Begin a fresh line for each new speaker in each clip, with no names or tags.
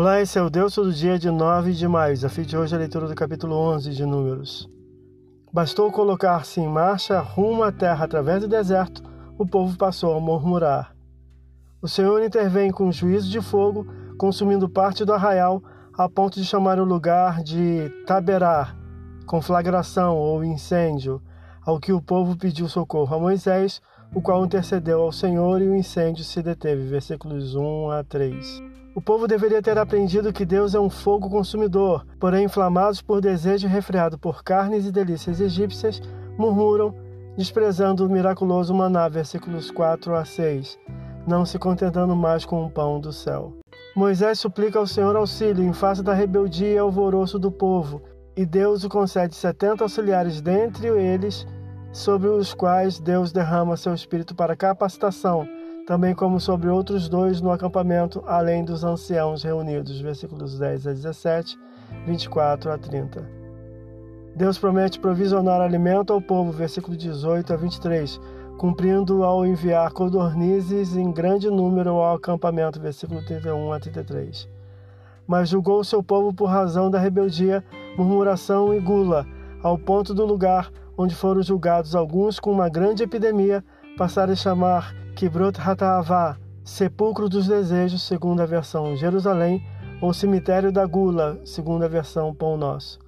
Olá, esse é o Deus todo dia de 9 de maio. Desafio de hoje é a leitura do capítulo 11 de Números. Bastou colocar-se em marcha rumo à terra através do deserto, o povo passou a murmurar. O Senhor intervém com juízo de fogo, consumindo parte do arraial, a ponto de chamar o lugar de Taberá, conflagração ou incêndio, ao que o povo pediu socorro a Moisés, o qual intercedeu ao Senhor e o incêndio se deteve. Versículos 1 a 3. O povo deveria ter aprendido que Deus é um fogo consumidor, porém, inflamados por desejo refreado por carnes e delícias egípcias, murmuram, desprezando o miraculoso maná, versículos 4 a 6, não se contentando mais com o pão do céu. Moisés suplica ao Senhor auxílio em face da rebeldia e alvoroço do povo, e Deus o concede setenta auxiliares dentre eles, sobre os quais Deus derrama seu espírito para capacitação também como sobre outros dois no acampamento, além dos anciãos reunidos. Versículos 10 a 17, 24 a 30. Deus promete provisionar alimento ao povo, versículo 18 a 23, cumprindo ao enviar codornizes em grande número ao acampamento, versículo 31 a 33. Mas julgou o seu povo por razão da rebeldia, murmuração e gula, ao ponto do lugar onde foram julgados alguns com uma grande epidemia, passar a chamar Kibrot Hataavá, Sepulcro dos Desejos, segundo a versão Jerusalém, ou Cemitério da Gula, segundo a versão Pão Nosso.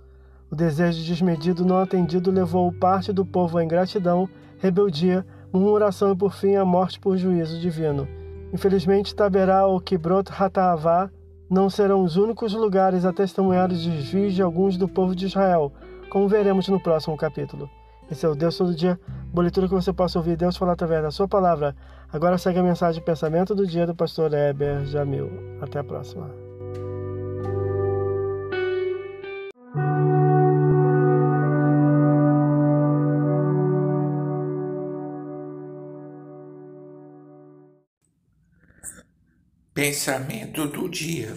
O desejo desmedido não atendido levou parte do povo à ingratidão, rebeldia, murmuração e por fim à morte por juízo divino. Infelizmente, Taberá ou Kibrot Hataavá não serão os únicos lugares a testemunhar os desvios de alguns do povo de Israel, como veremos no próximo capítulo. Esse é o Deus Todo Dia, boa leitura que você possa ouvir Deus falar através da sua palavra. Agora segue a mensagem de pensamento do dia do pastor Heber Jamil. Até a próxima.
Pensamento do dia.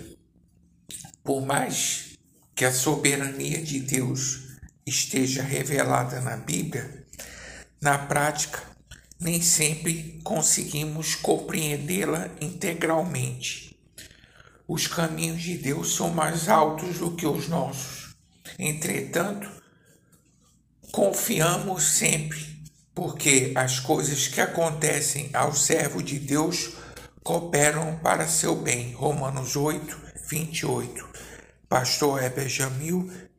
Por mais que a soberania de Deus esteja revelada na Bíblia, na prática, nem sempre conseguimos compreendê-la integralmente. Os caminhos de Deus são mais altos do que os nossos. Entretanto, confiamos sempre, porque as coisas que acontecem ao servo de Deus cooperam para seu bem. Romanos 8, 28. Pastor Heber Jamil,